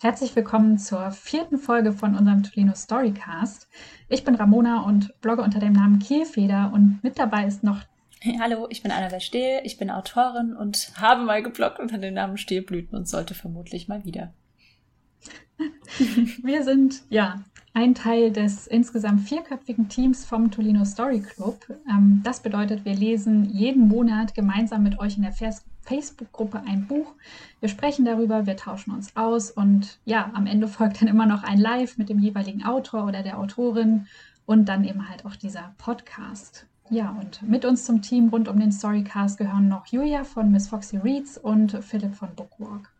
Herzlich willkommen zur vierten Folge von unserem Tolino Storycast. Ich bin Ramona und blogge unter dem Namen Kielfeder und mit dabei ist noch. Hey, hallo, ich bin Annabel Stehl, ich bin Autorin und habe mal gebloggt unter dem Namen Stehlblüten und sollte vermutlich mal wieder. Wir sind ja ein Teil des insgesamt vierköpfigen Teams vom Tolino Story Club. Ähm, das bedeutet, wir lesen jeden Monat gemeinsam mit euch in der Facebook-Gruppe ein Buch. Wir sprechen darüber, wir tauschen uns aus und ja, am Ende folgt dann immer noch ein Live mit dem jeweiligen Autor oder der Autorin und dann eben halt auch dieser Podcast. Ja, und mit uns zum Team rund um den Storycast gehören noch Julia von Miss Foxy Reads und Philipp von Bookwalk.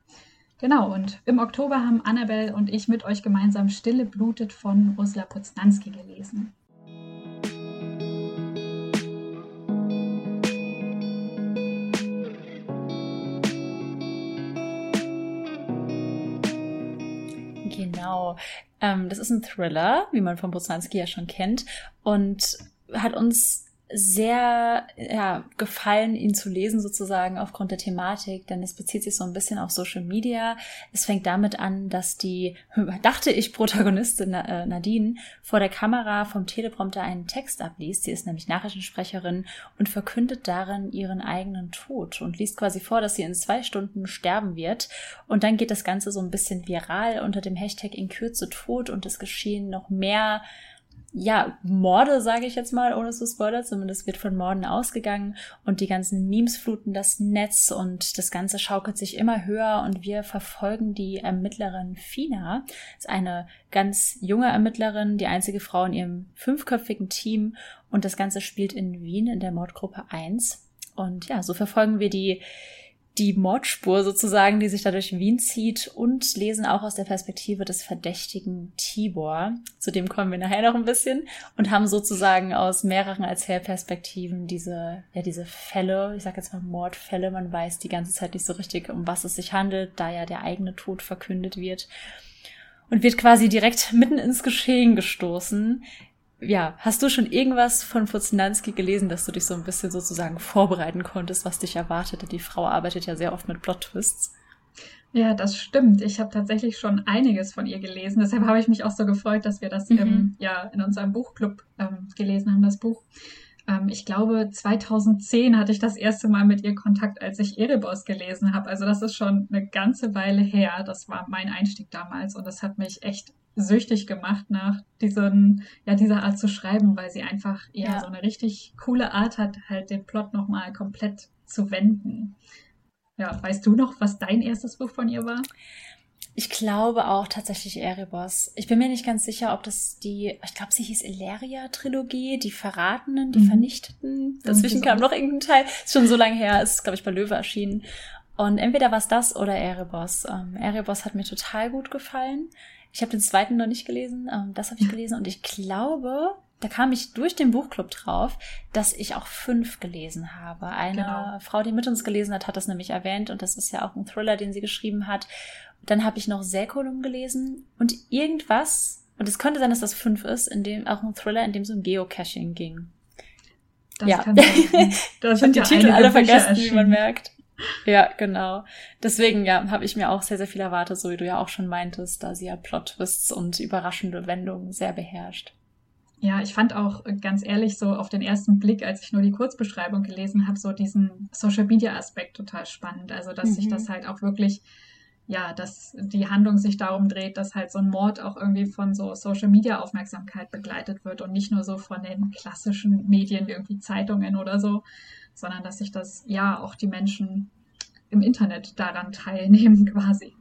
Genau, und im Oktober haben Annabelle und ich mit euch gemeinsam Stille blutet von Ursula Poznanski gelesen. Genau. Ähm, das ist ein Thriller, wie man von Bosanski ja schon kennt, und hat uns sehr ja, gefallen, ihn zu lesen, sozusagen aufgrund der Thematik, denn es bezieht sich so ein bisschen auf Social Media. Es fängt damit an, dass die, dachte ich, Protagonistin äh, Nadine vor der Kamera vom Teleprompter einen Text abliest. Sie ist nämlich Nachrichtensprecherin und verkündet darin ihren eigenen Tod und liest quasi vor, dass sie in zwei Stunden sterben wird. Und dann geht das Ganze so ein bisschen viral unter dem Hashtag in Kürze tot und es geschehen noch mehr ja, Morde, sage ich jetzt mal, ohne zu spoilern, zumindest wird von Morden ausgegangen und die ganzen Memes fluten das Netz und das Ganze schaukelt sich immer höher und wir verfolgen die Ermittlerin Fina. Das ist eine ganz junge Ermittlerin, die einzige Frau in ihrem fünfköpfigen Team und das Ganze spielt in Wien in der Mordgruppe 1. Und ja, so verfolgen wir die die Mordspur sozusagen, die sich da durch Wien zieht und lesen auch aus der Perspektive des verdächtigen Tibor. Zu dem kommen wir nachher noch ein bisschen und haben sozusagen aus mehreren Erzählperspektiven diese, ja, diese Fälle, ich sag jetzt mal Mordfälle, man weiß die ganze Zeit nicht so richtig, um was es sich handelt, da ja der eigene Tod verkündet wird. Und wird quasi direkt mitten ins Geschehen gestoßen ja, hast du schon irgendwas von Furznanski gelesen, dass du dich so ein bisschen sozusagen vorbereiten konntest, was dich erwartete? Die Frau arbeitet ja sehr oft mit Plot-Twists. Ja, das stimmt. Ich habe tatsächlich schon einiges von ihr gelesen. Deshalb habe ich mich auch so gefreut, dass wir das mhm. im, ja, in unserem Buchclub ähm, gelesen haben, das Buch. Ähm, ich glaube, 2010 hatte ich das erste Mal mit ihr Kontakt, als ich Erebos gelesen habe. Also das ist schon eine ganze Weile her. Das war mein Einstieg damals und das hat mich echt süchtig gemacht nach diesen, ja, dieser Art zu schreiben, weil sie einfach ja, ja. so eine richtig coole Art hat, halt den Plot nochmal komplett zu wenden. Ja, weißt du noch, was dein erstes Buch von ihr war? Ich glaube auch tatsächlich Erebos. Ich bin mir nicht ganz sicher, ob das die, ich glaube, sie hieß Illeria-Trilogie, die Verratenen, die mhm. Vernichteten. Dazwischen kam noch irgendein Teil. Ist schon so lange her, ist, glaube ich, bei Löwe erschienen. Und entweder war es das oder Erebos. Ähm, Erebos hat mir total gut gefallen. Ich habe den zweiten noch nicht gelesen, ähm, das habe ich gelesen und ich glaube, da kam ich durch den Buchclub drauf, dass ich auch fünf gelesen habe. Eine genau. Frau, die mit uns gelesen hat, hat das nämlich erwähnt und das ist ja auch ein Thriller, den sie geschrieben hat. Dann habe ich noch Säkulum gelesen und irgendwas, und es könnte sein, dass das fünf ist, in dem auch ein Thriller, in dem es um Geocaching ging. Das ja. kann sein. Das sind die Titel alle vergessen, wie man merkt. Ja, genau. Deswegen, ja, habe ich mir auch sehr, sehr viel erwartet, so wie du ja auch schon meintest, da sie ja Plot-Twists und überraschende Wendungen sehr beherrscht. Ja, ich fand auch ganz ehrlich so auf den ersten Blick, als ich nur die Kurzbeschreibung gelesen habe, so diesen Social Media Aspekt total spannend. Also, dass mhm. sich das halt auch wirklich, ja, dass die Handlung sich darum dreht, dass halt so ein Mord auch irgendwie von so Social Media Aufmerksamkeit begleitet wird und nicht nur so von den klassischen Medien, irgendwie Zeitungen oder so, sondern dass sich das ja auch die Menschen im Internet daran teilnehmen quasi.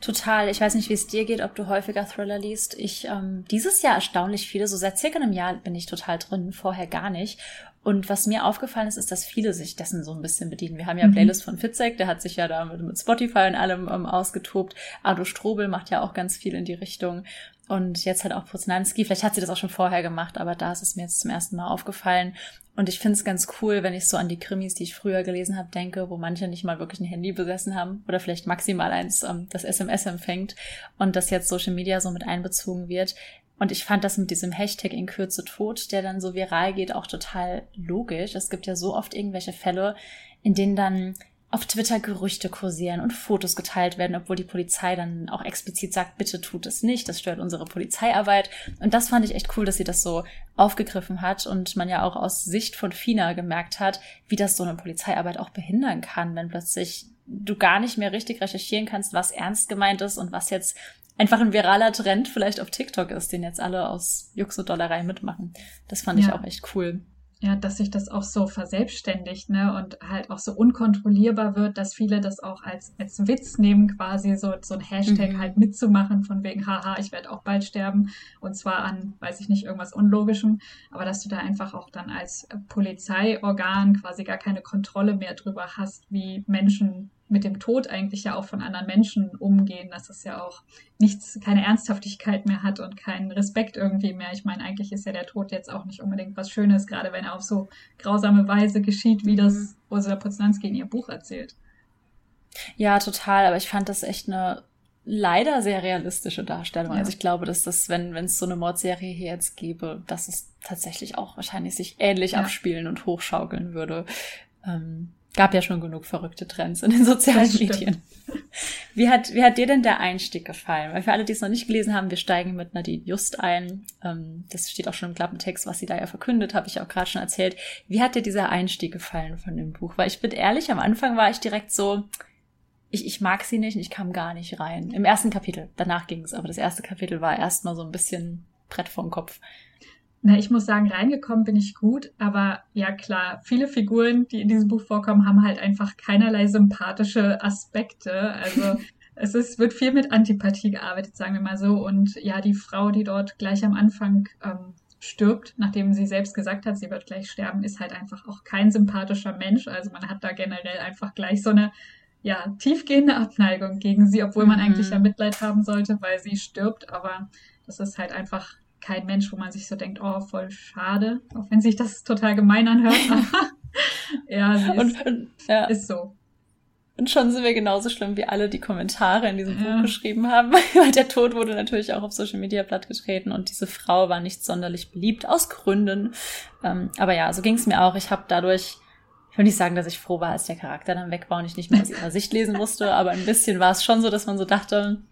Total. Ich weiß nicht, wie es dir geht, ob du häufiger Thriller liest. Ich ähm, dieses Jahr erstaunlich viele. So seit circa einem Jahr bin ich total drin, vorher gar nicht. Und was mir aufgefallen ist, ist, dass viele sich dessen so ein bisschen bedienen. Wir haben ja mhm. Playlist von Fitzek, der hat sich ja da mit, Spotify und allem ähm, ausgetobt. Ado Strobel macht ja auch ganz viel in die Richtung. Und jetzt halt auch Poznanski. Vielleicht hat sie das auch schon vorher gemacht, aber da ist es mir jetzt zum ersten Mal aufgefallen. Und ich finde es ganz cool, wenn ich so an die Krimis, die ich früher gelesen habe, denke, wo manche nicht mal wirklich ein Handy besessen haben oder vielleicht maximal eins, ähm, das SMS empfängt und das jetzt Social Media so mit einbezogen wird. Und ich fand das mit diesem Hashtag in Kürze tot, der dann so viral geht, auch total logisch. Es gibt ja so oft irgendwelche Fälle, in denen dann auf Twitter Gerüchte kursieren und Fotos geteilt werden, obwohl die Polizei dann auch explizit sagt, bitte tut es nicht, das stört unsere Polizeiarbeit. Und das fand ich echt cool, dass sie das so aufgegriffen hat und man ja auch aus Sicht von Fina gemerkt hat, wie das so eine Polizeiarbeit auch behindern kann, wenn plötzlich du gar nicht mehr richtig recherchieren kannst, was ernst gemeint ist und was jetzt einfach ein viraler Trend vielleicht auf TikTok ist, den jetzt alle aus Jux und Dollerei mitmachen. Das fand ja. ich auch echt cool ja, dass sich das auch so verselbstständigt, ne, und halt auch so unkontrollierbar wird, dass viele das auch als, als Witz nehmen, quasi so, so ein Hashtag mhm. halt mitzumachen, von wegen, haha, ich werde auch bald sterben, und zwar an, weiß ich nicht, irgendwas Unlogischem, aber dass du da einfach auch dann als Polizeiorgan quasi gar keine Kontrolle mehr drüber hast, wie Menschen mit dem Tod eigentlich ja auch von anderen Menschen umgehen, dass es ja auch nichts, keine Ernsthaftigkeit mehr hat und keinen Respekt irgendwie mehr. Ich meine, eigentlich ist ja der Tod jetzt auch nicht unbedingt was Schönes, gerade wenn er auf so grausame Weise geschieht, wie das mhm. Ursula Poznanski in ihr Buch erzählt. Ja, total, aber ich fand das echt eine leider sehr realistische Darstellung. Ja. Also ich glaube, dass das, wenn wenn es so eine Mordserie hier jetzt gäbe, dass es tatsächlich auch wahrscheinlich sich ähnlich ja. abspielen und hochschaukeln würde. Ähm, gab ja schon genug verrückte Trends in den sozialen Medien. Wie hat, wie hat dir denn der Einstieg gefallen? Weil für alle, die es noch nicht gelesen haben, wir steigen mit Nadine Just ein. Ähm, das steht auch schon im Klappentext, was sie da ja verkündet, habe ich auch gerade schon erzählt. Wie hat dir dieser Einstieg gefallen von dem Buch? Weil ich bin ehrlich, am Anfang war ich direkt so, ich, ich mag sie nicht und ich kam gar nicht rein. Im ersten Kapitel, danach ging es, aber das erste Kapitel war erstmal so ein bisschen Brett vorm Kopf. Na, ich muss sagen, reingekommen bin ich gut, aber ja klar, viele Figuren, die in diesem Buch vorkommen, haben halt einfach keinerlei sympathische Aspekte. Also es ist, wird viel mit Antipathie gearbeitet, sagen wir mal so. Und ja, die Frau, die dort gleich am Anfang ähm, stirbt, nachdem sie selbst gesagt hat, sie wird gleich sterben, ist halt einfach auch kein sympathischer Mensch. Also man hat da generell einfach gleich so eine ja, tiefgehende Abneigung gegen sie, obwohl man mhm. eigentlich ja Mitleid haben sollte, weil sie stirbt. Aber das ist halt einfach kein Mensch, wo man sich so denkt, oh, voll schade, auch wenn sich das total gemein anhört. ja, sie ist, und, ja. ist so. Und schon sind wir genauso schlimm wie alle, die Kommentare in diesem ja. Buch geschrieben haben, weil der Tod wurde natürlich auch auf Social Media plattgetreten und diese Frau war nicht sonderlich beliebt, aus Gründen. Ähm, aber ja, so ging es mir auch. Ich habe dadurch, ich will nicht sagen, dass ich froh war, als der Charakter dann weg war und ich nicht mehr aus ihrer Sicht lesen musste, aber ein bisschen war es schon so, dass man so dachte,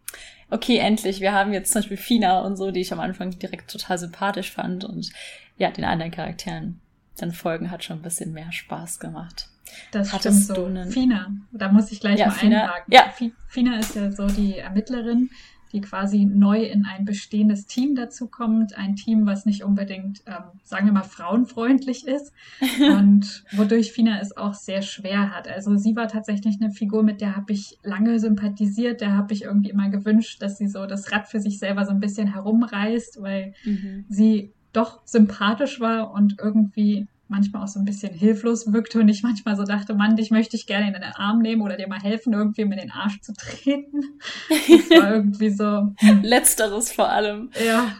okay, endlich, wir haben jetzt zum Beispiel Fina und so, die ich am Anfang direkt total sympathisch fand und ja, den anderen Charakteren dann folgen hat schon ein bisschen mehr Spaß gemacht. Das Hattest stimmt so. Fina, da muss ich gleich ja, mal Fina, einhaken. Ja. Fina ist ja so die Ermittlerin, die quasi neu in ein bestehendes Team dazu kommt. Ein Team, was nicht unbedingt, ähm, sagen wir mal, frauenfreundlich ist und wodurch Fina es auch sehr schwer hat. Also sie war tatsächlich eine Figur, mit der habe ich lange sympathisiert. Der habe ich irgendwie immer gewünscht, dass sie so das Rad für sich selber so ein bisschen herumreißt, weil mhm. sie doch sympathisch war und irgendwie manchmal auch so ein bisschen hilflos wirkte und ich manchmal so dachte, Mann, dich möchte ich gerne in den Arm nehmen oder dir mal helfen, irgendwie mir den Arsch zu treten. Das war irgendwie so. Hm. Letzteres vor allem. Ja.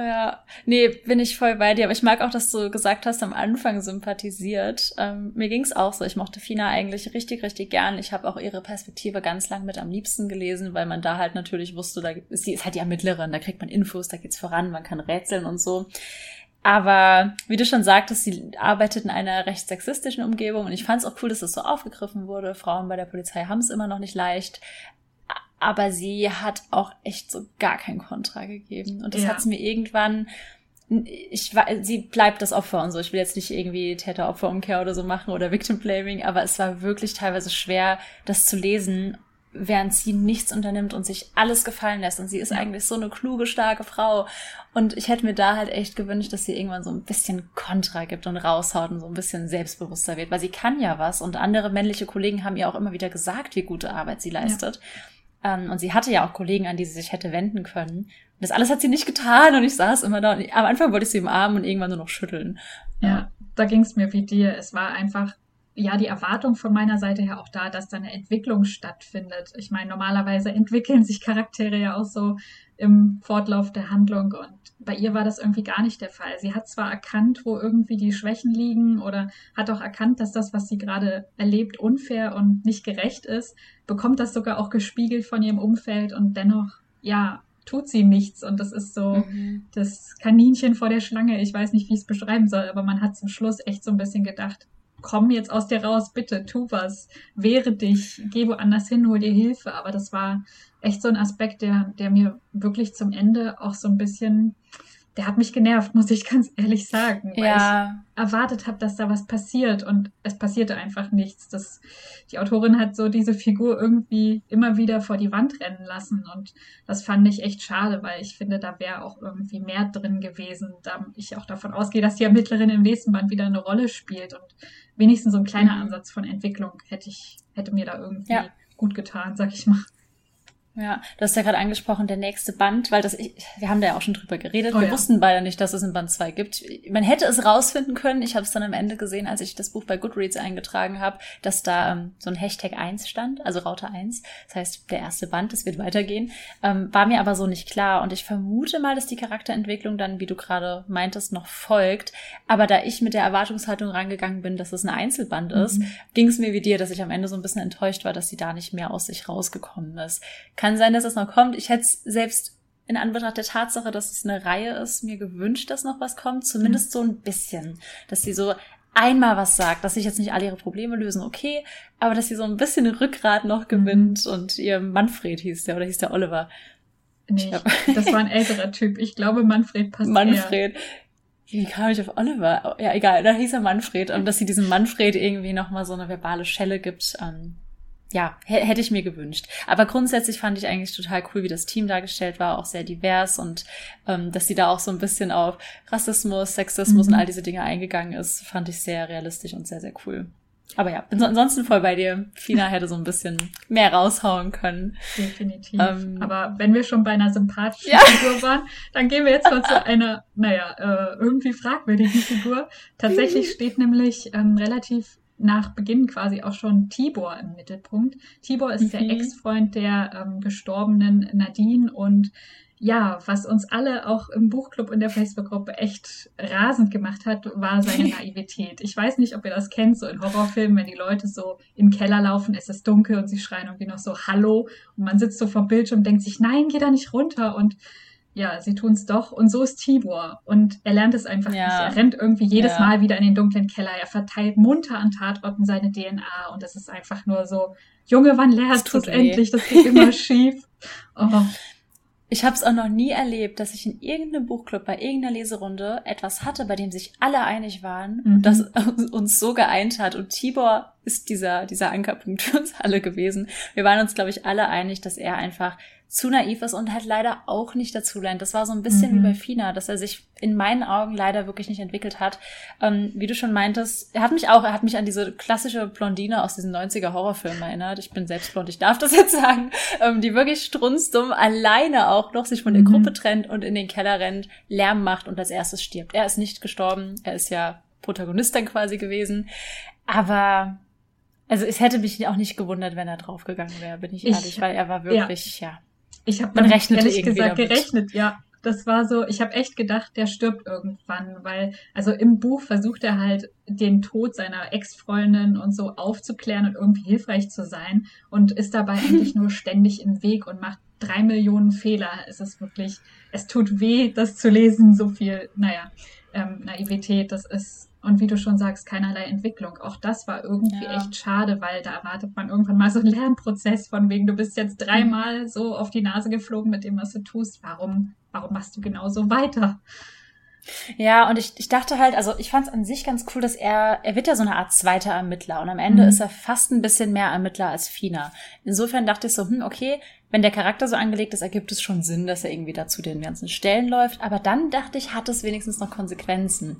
Ja, nee, bin ich voll bei dir. Aber ich mag auch, dass du gesagt hast, am Anfang sympathisiert. Ähm, mir ging's auch so. Ich mochte Fina eigentlich richtig, richtig gern. Ich habe auch ihre Perspektive ganz lang mit am liebsten gelesen, weil man da halt natürlich wusste, da sie ist halt die Ermittlerin, da kriegt man Infos, da geht's voran, man kann rätseln und so. Aber wie du schon sagtest, sie arbeitet in einer recht sexistischen Umgebung und ich fand es auch cool, dass das so aufgegriffen wurde. Frauen bei der Polizei haben es immer noch nicht leicht. Aber sie hat auch echt so gar kein Kontra gegeben. Und das ja. hat mir irgendwann, ich sie bleibt das Opfer und so. Ich will jetzt nicht irgendwie Täter-Opfer-Umkehr oder so machen oder Victim-Blaming, aber es war wirklich teilweise schwer, das zu lesen während sie nichts unternimmt und sich alles gefallen lässt. Und sie ist eigentlich so eine kluge, starke Frau. Und ich hätte mir da halt echt gewünscht, dass sie irgendwann so ein bisschen Kontra gibt und raushaut und so ein bisschen selbstbewusster wird, weil sie kann ja was. Und andere männliche Kollegen haben ihr auch immer wieder gesagt, wie gute Arbeit sie leistet. Ja. Ähm, und sie hatte ja auch Kollegen, an die sie sich hätte wenden können. Und das alles hat sie nicht getan und ich saß immer da. Und am Anfang wollte ich sie im Arm und irgendwann nur noch schütteln. Ja, da ging es mir wie dir. Es war einfach ja die Erwartung von meiner Seite her auch da, dass da eine Entwicklung stattfindet. Ich meine, normalerweise entwickeln sich Charaktere ja auch so im Fortlauf der Handlung und bei ihr war das irgendwie gar nicht der Fall. Sie hat zwar erkannt, wo irgendwie die Schwächen liegen oder hat auch erkannt, dass das, was sie gerade erlebt, unfair und nicht gerecht ist, bekommt das sogar auch gespiegelt von ihrem Umfeld und dennoch, ja, tut sie nichts und das ist so mhm. das Kaninchen vor der Schlange. Ich weiß nicht, wie ich es beschreiben soll, aber man hat zum Schluss echt so ein bisschen gedacht, komm jetzt aus dir raus, bitte, tu was, wehre dich, geh woanders hin, hol dir Hilfe. Aber das war echt so ein Aspekt, der, der mir wirklich zum Ende auch so ein bisschen der hat mich genervt, muss ich ganz ehrlich sagen, weil ja. ich erwartet habe, dass da was passiert und es passierte einfach nichts. Das, die Autorin hat so diese Figur irgendwie immer wieder vor die Wand rennen lassen und das fand ich echt schade, weil ich finde, da wäre auch irgendwie mehr drin gewesen, da ich auch davon ausgehe, dass die Ermittlerin im nächsten Band wieder eine Rolle spielt und wenigstens so ein kleiner mhm. Ansatz von Entwicklung hätte ich, hätte mir da irgendwie ja. gut getan, sag ich mal. Ja, du hast ja gerade angesprochen, der nächste Band, weil das, ich, wir haben da ja auch schon drüber geredet. Oh, wir ja. wussten beide nicht, dass es in Band 2 gibt. Man hätte es rausfinden können. Ich habe es dann am Ende gesehen, als ich das Buch bei Goodreads eingetragen habe, dass da ähm, so ein Hashtag 1 stand, also Raute 1. Das heißt, der erste Band, es wird weitergehen. Ähm, war mir aber so nicht klar. Und ich vermute mal, dass die Charakterentwicklung dann, wie du gerade meintest, noch folgt. Aber da ich mit der Erwartungshaltung rangegangen bin, dass es ein Einzelband mhm. ist, ging es mir wie dir, dass ich am Ende so ein bisschen enttäuscht war, dass sie da nicht mehr aus sich rausgekommen ist. Kann kann sein, dass es noch kommt. Ich hätte es selbst in Anbetracht der Tatsache, dass es eine Reihe ist, mir gewünscht, dass noch was kommt. Zumindest so ein bisschen. Dass sie so einmal was sagt, dass sich jetzt nicht alle ihre Probleme lösen, okay, aber dass sie so ein bisschen Rückgrat noch mhm. gewinnt und ihr Manfred hieß der oder hieß der Oliver. Nee, das war ein älterer Typ. Ich glaube, Manfred passt Manfred. Eher. Wie kam ich auf Oliver? Ja, egal, da hieß er Manfred. Und dass sie diesem Manfred irgendwie nochmal so eine verbale Schelle gibt, ähm, ja, hätte ich mir gewünscht. Aber grundsätzlich fand ich eigentlich total cool, wie das Team dargestellt war, auch sehr divers und ähm, dass sie da auch so ein bisschen auf Rassismus, Sexismus mhm. und all diese Dinge eingegangen ist, fand ich sehr realistisch und sehr, sehr cool. Aber ja, bin so ansonsten voll bei dir. Fina hätte so ein bisschen mehr raushauen können. Definitiv. Ähm, Aber wenn wir schon bei einer sympathischen ja. Figur waren, dann gehen wir jetzt mal zu einer, naja, äh, irgendwie fragwürdigen Figur. Tatsächlich steht nämlich ähm, relativ nach Beginn quasi auch schon Tibor im Mittelpunkt. Tibor ist mhm. der Ex-Freund der ähm, gestorbenen Nadine und ja, was uns alle auch im Buchclub in der Facebook-Gruppe echt rasend gemacht hat, war seine Naivität. Ich weiß nicht, ob ihr das kennt, so in Horrorfilmen, wenn die Leute so im Keller laufen, es ist dunkel und sie schreien irgendwie noch so Hallo und man sitzt so vor Bildschirm und denkt sich, nein, geh da nicht runter und ja, sie tun es doch. Und so ist Tibor. Und er lernt es einfach ja. nicht. Er rennt irgendwie jedes ja. Mal wieder in den dunklen Keller. Er verteilt munter an Tatorten seine DNA. Und es ist einfach nur so, Junge, wann lernst du es endlich? Das geht immer schief. Oh. Ich habe es auch noch nie erlebt, dass ich in irgendeinem Buchclub bei irgendeiner Leserunde etwas hatte, bei dem sich alle einig waren mhm. und das uns so geeint hat. Und Tibor ist dieser, dieser Ankerpunkt für uns alle gewesen. Wir waren uns, glaube ich, alle einig, dass er einfach zu naiv ist und halt leider auch nicht dazu lernt. Das war so ein bisschen mhm. wie bei Fina, dass er sich in meinen Augen leider wirklich nicht entwickelt hat. Ähm, wie du schon meintest, er hat mich auch, er hat mich an diese klassische Blondine aus diesen 90er Horrorfilmen erinnert. Ich bin selbst blond, ich darf das jetzt sagen, ähm, die wirklich strunzdumm alleine auch noch sich von der mhm. Gruppe trennt und in den Keller rennt, Lärm macht und als erstes stirbt. Er ist nicht gestorben, er ist ja Protagonist dann quasi gewesen. Aber also es hätte mich auch nicht gewundert, wenn er draufgegangen wäre, bin ich ehrlich, ich, weil er war wirklich, ja. ja ich habe man rechnete ehrlich gesagt gerechnet, ja. Das war so, ich habe echt gedacht, der stirbt irgendwann, weil, also im Buch versucht er halt den Tod seiner Ex-Freundin und so aufzuklären und irgendwie hilfreich zu sein und ist dabei eigentlich nur ständig im Weg und macht drei Millionen Fehler. Es ist wirklich, es tut weh, das zu lesen, so viel, naja, ähm, Naivität, das ist und wie du schon sagst, keinerlei Entwicklung. Auch das war irgendwie ja. echt schade, weil da erwartet man irgendwann mal so einen Lernprozess von wegen, du bist jetzt dreimal so auf die Nase geflogen mit dem, was du tust. Warum, warum machst du genauso weiter? Ja, und ich, ich dachte halt, also ich fand es an sich ganz cool, dass er, er wird ja so eine Art zweiter Ermittler und am Ende mhm. ist er fast ein bisschen mehr Ermittler als Fina. Insofern dachte ich so, hm, okay, wenn der Charakter so angelegt ist, ergibt es schon Sinn, dass er irgendwie dazu den ganzen Stellen läuft. Aber dann dachte ich, hat es wenigstens noch Konsequenzen.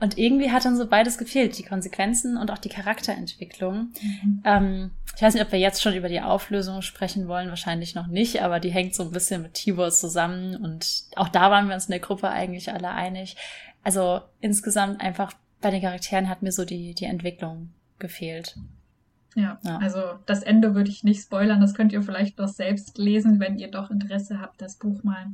Und irgendwie hat dann so beides gefehlt, die Konsequenzen und auch die Charakterentwicklung. Mhm. Ähm, ich weiß nicht, ob wir jetzt schon über die Auflösung sprechen wollen, wahrscheinlich noch nicht, aber die hängt so ein bisschen mit Tibor zusammen und auch da waren wir uns in der Gruppe eigentlich alle einig. Also insgesamt einfach bei den Charakteren hat mir so die, die Entwicklung gefehlt. Ja, ja, also das Ende würde ich nicht spoilern, das könnt ihr vielleicht noch selbst lesen, wenn ihr doch Interesse habt, das Buch mal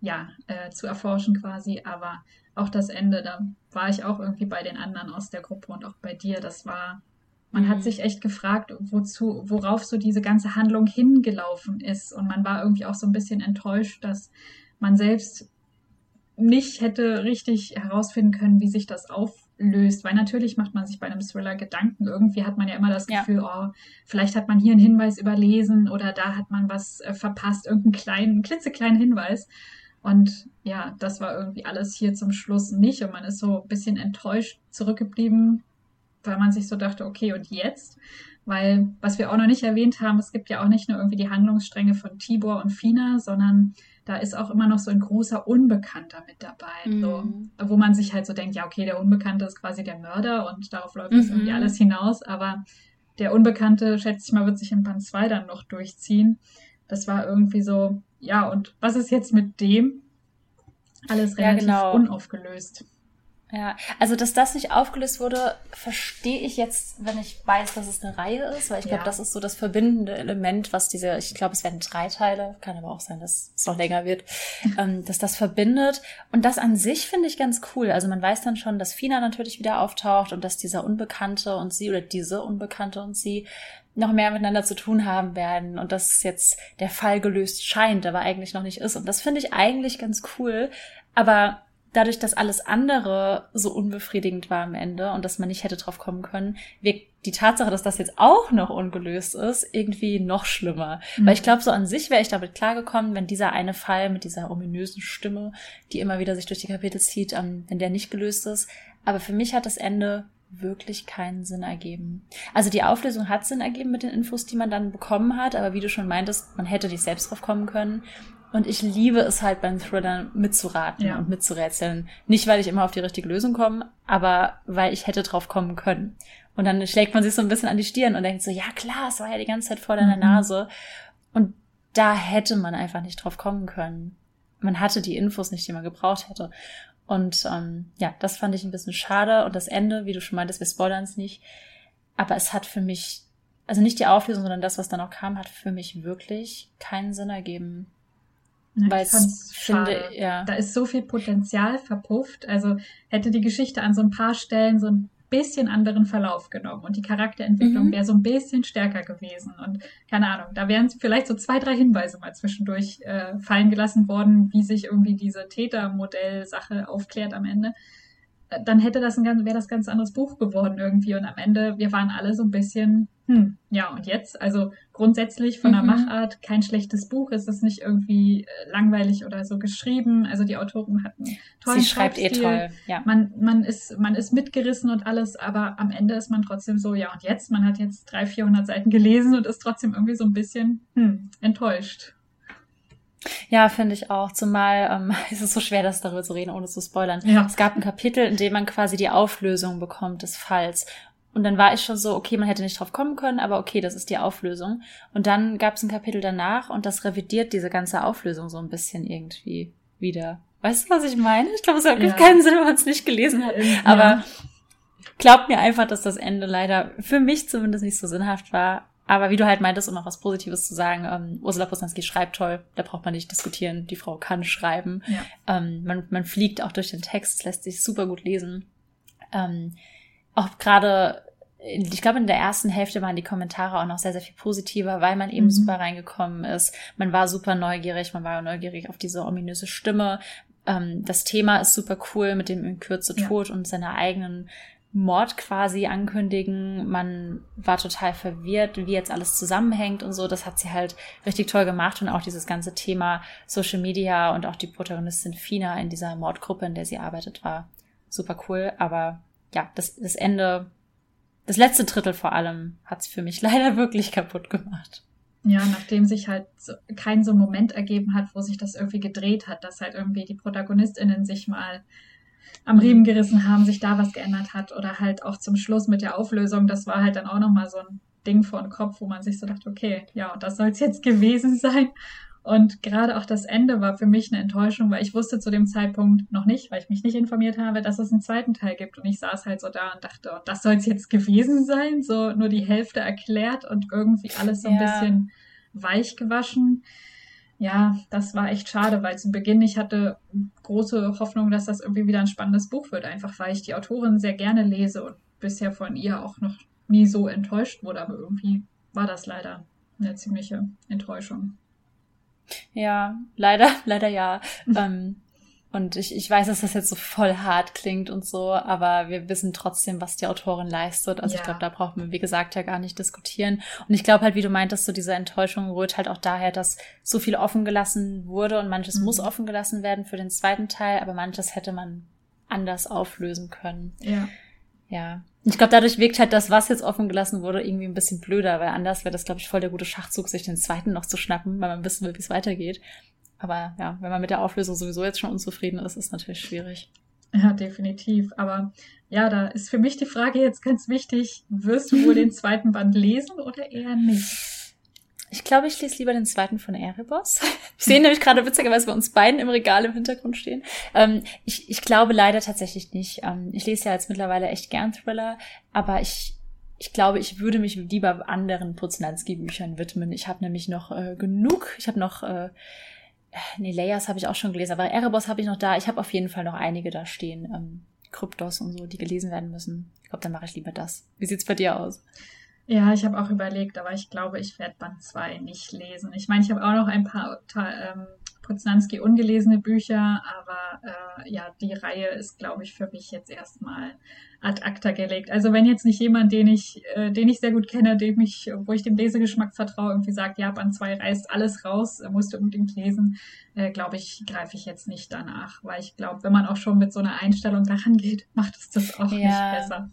ja, äh, zu erforschen quasi, aber auch das Ende, da war ich auch irgendwie bei den anderen aus der Gruppe und auch bei dir. Das war, man mhm. hat sich echt gefragt, wozu, worauf so diese ganze Handlung hingelaufen ist. Und man war irgendwie auch so ein bisschen enttäuscht, dass man selbst nicht hätte richtig herausfinden können, wie sich das auf, auflöst. Weil natürlich macht man sich bei einem Thriller Gedanken. Irgendwie hat man ja immer das Gefühl, ja. oh, vielleicht hat man hier einen Hinweis überlesen oder da hat man was äh, verpasst, irgendeinen kleinen, klitzekleinen Hinweis. Und ja, das war irgendwie alles hier zum Schluss nicht. Und man ist so ein bisschen enttäuscht zurückgeblieben, weil man sich so dachte, okay, und jetzt? Weil, was wir auch noch nicht erwähnt haben, es gibt ja auch nicht nur irgendwie die Handlungsstränge von Tibor und Fina, sondern da ist auch immer noch so ein großer Unbekannter mit dabei. Mhm. So, wo man sich halt so denkt, ja, okay, der Unbekannte ist quasi der Mörder und darauf läuft mhm. irgendwie alles hinaus, aber der Unbekannte, schätze ich mal, wird sich in Band 2 dann noch durchziehen. Das war irgendwie so, ja, und was ist jetzt mit dem? Alles relativ ja, genau. unaufgelöst. Ja, also dass das nicht aufgelöst wurde, verstehe ich jetzt, wenn ich weiß, dass es eine Reihe ist, weil ich glaube, ja. das ist so das verbindende Element, was diese, ich glaube, es werden drei Teile, kann aber auch sein, dass es noch länger wird, ähm, dass das verbindet. Und das an sich finde ich ganz cool. Also man weiß dann schon, dass Fina natürlich wieder auftaucht und dass dieser Unbekannte und sie oder diese Unbekannte und sie noch mehr miteinander zu tun haben werden und dass jetzt der Fall gelöst scheint, aber eigentlich noch nicht ist. Und das finde ich eigentlich ganz cool. Aber dadurch, dass alles andere so unbefriedigend war am Ende und dass man nicht hätte drauf kommen können, wirkt die Tatsache, dass das jetzt auch noch ungelöst ist, irgendwie noch schlimmer. Mhm. Weil ich glaube, so an sich wäre ich damit klargekommen, wenn dieser eine Fall mit dieser ominösen Stimme, die immer wieder sich durch die Kapitel zieht, ähm, wenn der nicht gelöst ist. Aber für mich hat das Ende wirklich keinen Sinn ergeben. Also die Auflösung hat Sinn ergeben mit den Infos, die man dann bekommen hat, aber wie du schon meintest, man hätte nicht selbst drauf kommen können. Und ich liebe es halt beim Thriller mitzuraten ja. und mitzurätseln. Nicht, weil ich immer auf die richtige Lösung komme, aber weil ich hätte drauf kommen können. Und dann schlägt man sich so ein bisschen an die Stirn und denkt so, ja klar, es war ja die ganze Zeit vor deiner mhm. Nase. Und da hätte man einfach nicht drauf kommen können. Man hatte die Infos nicht, die man gebraucht hätte. Und ähm, ja, das fand ich ein bisschen schade. Und das Ende, wie du schon meintest, wir spoilern es nicht. Aber es hat für mich, also nicht die Auflösung, sondern das, was dann auch kam, hat für mich wirklich keinen Sinn ergeben. Weil ich finde, ja. Da ist so viel Potenzial verpufft. Also hätte die Geschichte an so ein paar Stellen so ein bisschen anderen Verlauf genommen und die Charakterentwicklung mhm. wäre so ein bisschen stärker gewesen. Und keine Ahnung, da wären vielleicht so zwei, drei Hinweise mal zwischendurch äh, fallen gelassen worden, wie sich irgendwie diese Tätermodell-Sache aufklärt am Ende dann hätte das ein ganz, wäre das ganz anderes Buch geworden irgendwie. Und am Ende, wir waren alle so ein bisschen, hm, ja, und jetzt? Also grundsätzlich von der mhm. Machart kein schlechtes Buch. Es ist nicht irgendwie äh, langweilig oder so geschrieben. Also die Autoren hatten tollen Sie schreibt eh toll, ja. Man, man ist, man ist mitgerissen und alles, aber am Ende ist man trotzdem so, ja, und jetzt? Man hat jetzt 300, 400 Seiten gelesen und ist trotzdem irgendwie so ein bisschen, hm, enttäuscht. Ja, finde ich auch. Zumal ähm, ist es so schwer, das darüber zu reden, ohne zu spoilern. Ja. Es gab ein Kapitel, in dem man quasi die Auflösung bekommt des Falls. Und dann war ich schon so, okay, man hätte nicht drauf kommen können, aber okay, das ist die Auflösung. Und dann gab es ein Kapitel danach und das revidiert diese ganze Auflösung so ein bisschen irgendwie wieder. Weißt du, was ich meine? Ich glaube, es hat ja. keinen Sinn, wenn man es nicht gelesen hat. Ja. Aber glaubt mir einfach, dass das Ende leider für mich zumindest nicht so sinnhaft war. Aber wie du halt meintest, um noch was Positives zu sagen, ähm, Ursula Posanski schreibt toll, da braucht man nicht diskutieren, die Frau kann schreiben. Ja. Ähm, man, man fliegt auch durch den Text, es lässt sich super gut lesen. Ähm, auch gerade, ich glaube, in der ersten Hälfte waren die Kommentare auch noch sehr, sehr viel positiver, weil man eben mhm. super reingekommen ist. Man war super neugierig, man war neugierig auf diese ominöse Stimme. Ähm, das Thema ist super cool mit dem in Kürze Tod ja. und seiner eigenen Mord quasi ankündigen. Man war total verwirrt, wie jetzt alles zusammenhängt und so. Das hat sie halt richtig toll gemacht und auch dieses ganze Thema Social Media und auch die Protagonistin Fina in dieser Mordgruppe, in der sie arbeitet, war super cool. Aber ja, das, das Ende, das letzte Drittel vor allem, hat's für mich leider wirklich kaputt gemacht. Ja, nachdem sich halt so, kein so Moment ergeben hat, wo sich das irgendwie gedreht hat, dass halt irgendwie die ProtagonistInnen sich mal am Riemen gerissen haben, sich da was geändert hat oder halt auch zum Schluss mit der Auflösung, das war halt dann auch nochmal so ein Ding vor den Kopf, wo man sich so dachte, okay, ja, das soll es jetzt gewesen sein. Und gerade auch das Ende war für mich eine Enttäuschung, weil ich wusste zu dem Zeitpunkt noch nicht, weil ich mich nicht informiert habe, dass es einen zweiten Teil gibt. Und ich saß halt so da und dachte, oh, das soll es jetzt gewesen sein, so nur die Hälfte erklärt und irgendwie alles so ein ja. bisschen weich gewaschen ja, das war echt schade, weil zu Beginn ich hatte große Hoffnung, dass das irgendwie wieder ein spannendes Buch wird, einfach weil ich die Autorin sehr gerne lese und bisher von ihr auch noch nie so enttäuscht wurde, aber irgendwie war das leider eine ziemliche Enttäuschung. Ja, leider, leider ja. ähm, Und ich, ich weiß, dass das jetzt so voll hart klingt und so, aber wir wissen trotzdem, was die Autorin leistet. Also ja. ich glaube, da braucht man, wie gesagt, ja gar nicht diskutieren. Und ich glaube halt, wie du meintest, so diese Enttäuschung rührt halt auch daher, dass so viel offen gelassen wurde und manches mhm. muss offen gelassen werden für den zweiten Teil, aber manches hätte man anders auflösen können. Ja. Ja. Ich glaube, dadurch wirkt halt das, was jetzt offen gelassen wurde, irgendwie ein bisschen blöder, weil anders wäre das, glaube ich, voll der gute Schachzug, sich den zweiten noch zu schnappen, weil man wissen will, wie es weitergeht. Aber ja, wenn man mit der Auflösung sowieso jetzt schon unzufrieden ist, ist natürlich schwierig. Ja, definitiv. Aber ja, da ist für mich die Frage jetzt ganz wichtig, wirst du wohl den zweiten Band lesen oder eher nicht? Ich glaube, ich lese lieber den zweiten von Erebos. Ich sehe nämlich gerade witzigerweise bei uns beiden im Regal im Hintergrund stehen. Ähm, ich, ich glaube leider tatsächlich nicht. Ähm, ich lese ja jetzt mittlerweile echt gern Thriller, aber ich, ich glaube, ich würde mich lieber anderen Poznanski-Büchern widmen. Ich habe nämlich noch äh, genug. Ich habe noch äh, nee, Layers habe ich auch schon gelesen, aber Erebos habe ich noch da. Ich habe auf jeden Fall noch einige da stehen. Ähm, Kryptos und so, die gelesen werden müssen. Ich glaube, dann mache ich lieber das. Wie sieht's bei dir aus? Ja, ich habe auch überlegt, aber ich glaube, ich werde Band 2 nicht lesen. Ich meine, ich habe auch noch ein paar ähm, Poznanski ungelesene Bücher, aber äh, ja, die Reihe ist, glaube ich, für mich jetzt erstmal ad acta gelegt. Also wenn jetzt nicht jemand, den ich, äh, den ich sehr gut kenne, dem ich, wo ich dem Lesegeschmack vertraue, irgendwie sagt, ja, Band 2 reißt alles raus, musst du unbedingt lesen, äh, glaube ich, greife ich jetzt nicht danach, weil ich glaube, wenn man auch schon mit so einer Einstellung daran geht, macht es das auch ja. nicht besser.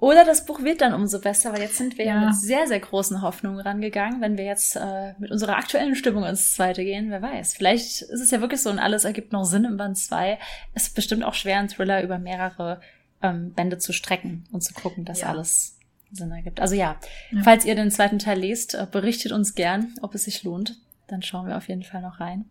Oder das Buch wird dann umso besser, weil jetzt sind wir ja, ja mit sehr, sehr großen Hoffnungen rangegangen. Wenn wir jetzt äh, mit unserer aktuellen Stimmung ins zweite gehen, wer weiß. Vielleicht ist es ja wirklich so und alles ergibt noch Sinn im Band 2. Es ist bestimmt auch schwer, einen Thriller über mehrere ähm, Bände zu strecken und zu gucken, dass ja. alles Sinn ergibt. Also ja, ja, falls ihr den zweiten Teil lest, äh, berichtet uns gern, ob es sich lohnt. Dann schauen wir auf jeden Fall noch rein.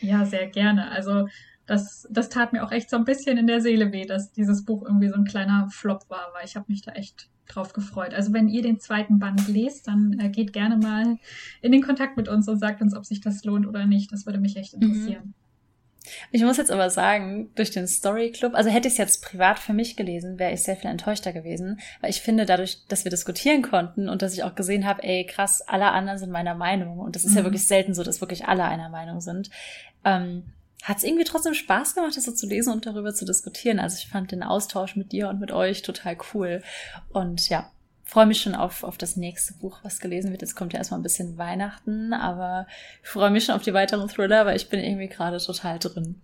Ja, sehr gerne. Also das, das tat mir auch echt so ein bisschen in der Seele weh, dass dieses Buch irgendwie so ein kleiner Flop war, weil ich habe mich da echt drauf gefreut. Also wenn ihr den zweiten Band lest, dann äh, geht gerne mal in den Kontakt mit uns und sagt uns, ob sich das lohnt oder nicht. Das würde mich echt mhm. interessieren. Ich muss jetzt aber sagen, durch den Story Club, also hätte ich es jetzt privat für mich gelesen, wäre ich sehr viel enttäuschter gewesen, weil ich finde, dadurch, dass wir diskutieren konnten und dass ich auch gesehen habe, ey, krass, alle anderen sind meiner Meinung und das ist mhm. ja wirklich selten so, dass wirklich alle einer Meinung sind, ähm, hat es irgendwie trotzdem Spaß gemacht, das so zu lesen und darüber zu diskutieren. Also ich fand den Austausch mit dir und mit euch total cool. Und ja, freue mich schon auf, auf das nächste Buch, was gelesen wird. Jetzt kommt ja erstmal ein bisschen Weihnachten, aber ich freue mich schon auf die weiteren Thriller, weil ich bin irgendwie gerade total drin.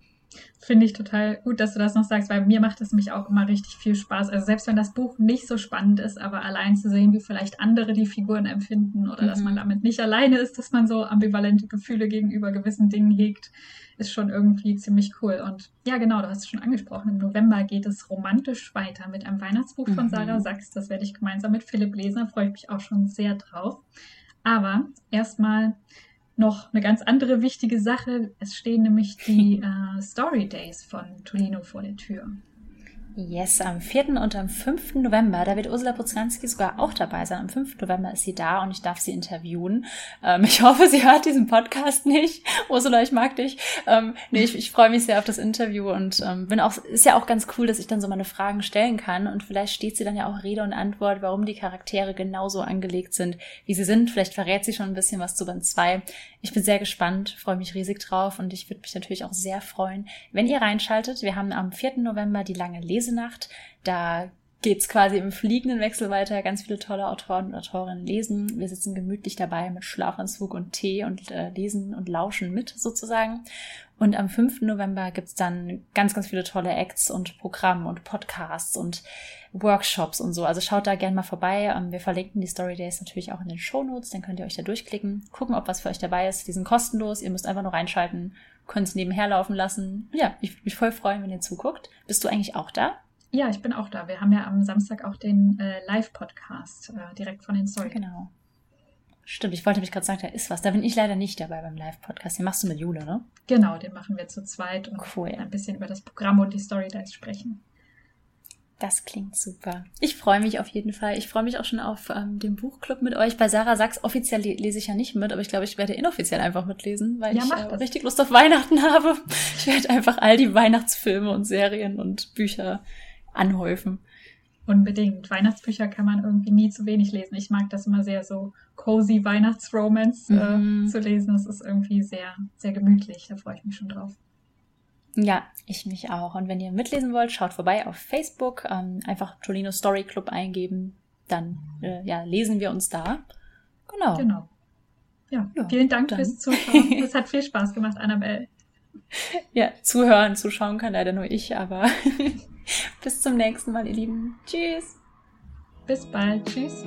Finde ich total gut, dass du das noch sagst, weil mir macht es nämlich auch immer richtig viel Spaß. Also selbst wenn das Buch nicht so spannend ist, aber allein zu sehen, wie vielleicht andere die Figuren empfinden oder mhm. dass man mhm. damit nicht alleine ist, dass man so ambivalente Gefühle gegenüber gewissen Dingen hegt, ist schon irgendwie ziemlich cool. Und ja, genau, du hast es schon angesprochen. Im November geht es romantisch weiter mit einem Weihnachtsbuch von mhm. Sarah Sachs. Das werde ich gemeinsam mit Philipp lesen. Da freue ich mich auch schon sehr drauf. Aber erstmal noch eine ganz andere wichtige Sache. Es stehen nämlich die äh, Story Days von Tolino vor der Tür. Yes, am 4. und am 5. November, da wird Ursula Poznanski sogar auch dabei sein. Am 5. November ist sie da und ich darf sie interviewen. Ähm, ich hoffe, sie hört diesen Podcast nicht. Ursula, ich mag dich. Ähm, nee, ich, ich freue mich sehr auf das Interview und ähm, bin auch, ist ja auch ganz cool, dass ich dann so meine Fragen stellen kann und vielleicht steht sie dann ja auch Rede und Antwort, warum die Charaktere genauso angelegt sind, wie sie sind. Vielleicht verrät sie schon ein bisschen was zu Band 2. Ich bin sehr gespannt, freue mich riesig drauf und ich würde mich natürlich auch sehr freuen, wenn ihr reinschaltet. Wir haben am 4. November die lange Lesenacht. Da geht's quasi im fliegenden Wechsel weiter. Ganz viele tolle Autoren und Autorinnen lesen. Wir sitzen gemütlich dabei mit Schlafanzug und Tee und äh, lesen und lauschen mit sozusagen. Und am 5. November gibt's dann ganz, ganz viele tolle Acts und Programme und Podcasts und Workshops und so. Also schaut da gerne mal vorbei. Ähm, wir verlinken die Story Days natürlich auch in den Show Notes. Dann könnt ihr euch da durchklicken, gucken, ob was für euch dabei ist. Die sind kostenlos. Ihr müsst einfach nur reinschalten, könnt es nebenher laufen lassen. Ja, ich würde mich voll freuen, wenn ihr zuguckt. Bist du eigentlich auch da? Ja, ich bin auch da. Wir haben ja am Samstag auch den äh, Live-Podcast äh, direkt von den Story. Genau. Stimmt, ich wollte mich gerade sagen, da ist was. Da bin ich leider nicht dabei beim Live-Podcast. Den machst du mit Jule, ne? Genau, den machen wir zu zweit und cool. ein bisschen über das Programm und die Story Storylines sprechen. Das klingt super. Ich freue mich auf jeden Fall. Ich freue mich auch schon auf ähm, den Buchclub mit euch. Bei Sarah Sachs offiziell lese ich ja nicht mit, aber ich glaube, ich werde inoffiziell einfach mitlesen, weil ja, ich äh, richtig Lust auf Weihnachten habe. Ich werde einfach all die Weihnachtsfilme und Serien und Bücher anhäufen. Unbedingt. Weihnachtsbücher kann man irgendwie nie zu wenig lesen. Ich mag das immer sehr so cozy Weihnachtsromance äh, mhm. zu lesen. Das ist irgendwie sehr, sehr gemütlich. Da freue ich mich schon drauf. Ja, ich mich auch. Und wenn ihr mitlesen wollt, schaut vorbei auf Facebook. Ähm, einfach Tolino Story Club eingeben. Dann äh, ja, lesen wir uns da. Genau. Genau. Ja, ja vielen Dank dann. fürs Zuschauen. Es hat viel Spaß gemacht, Annabelle. Ja, zuhören, zuschauen kann leider nur ich, aber bis zum nächsten Mal, ihr Lieben. Tschüss. Bis bald. Tschüss.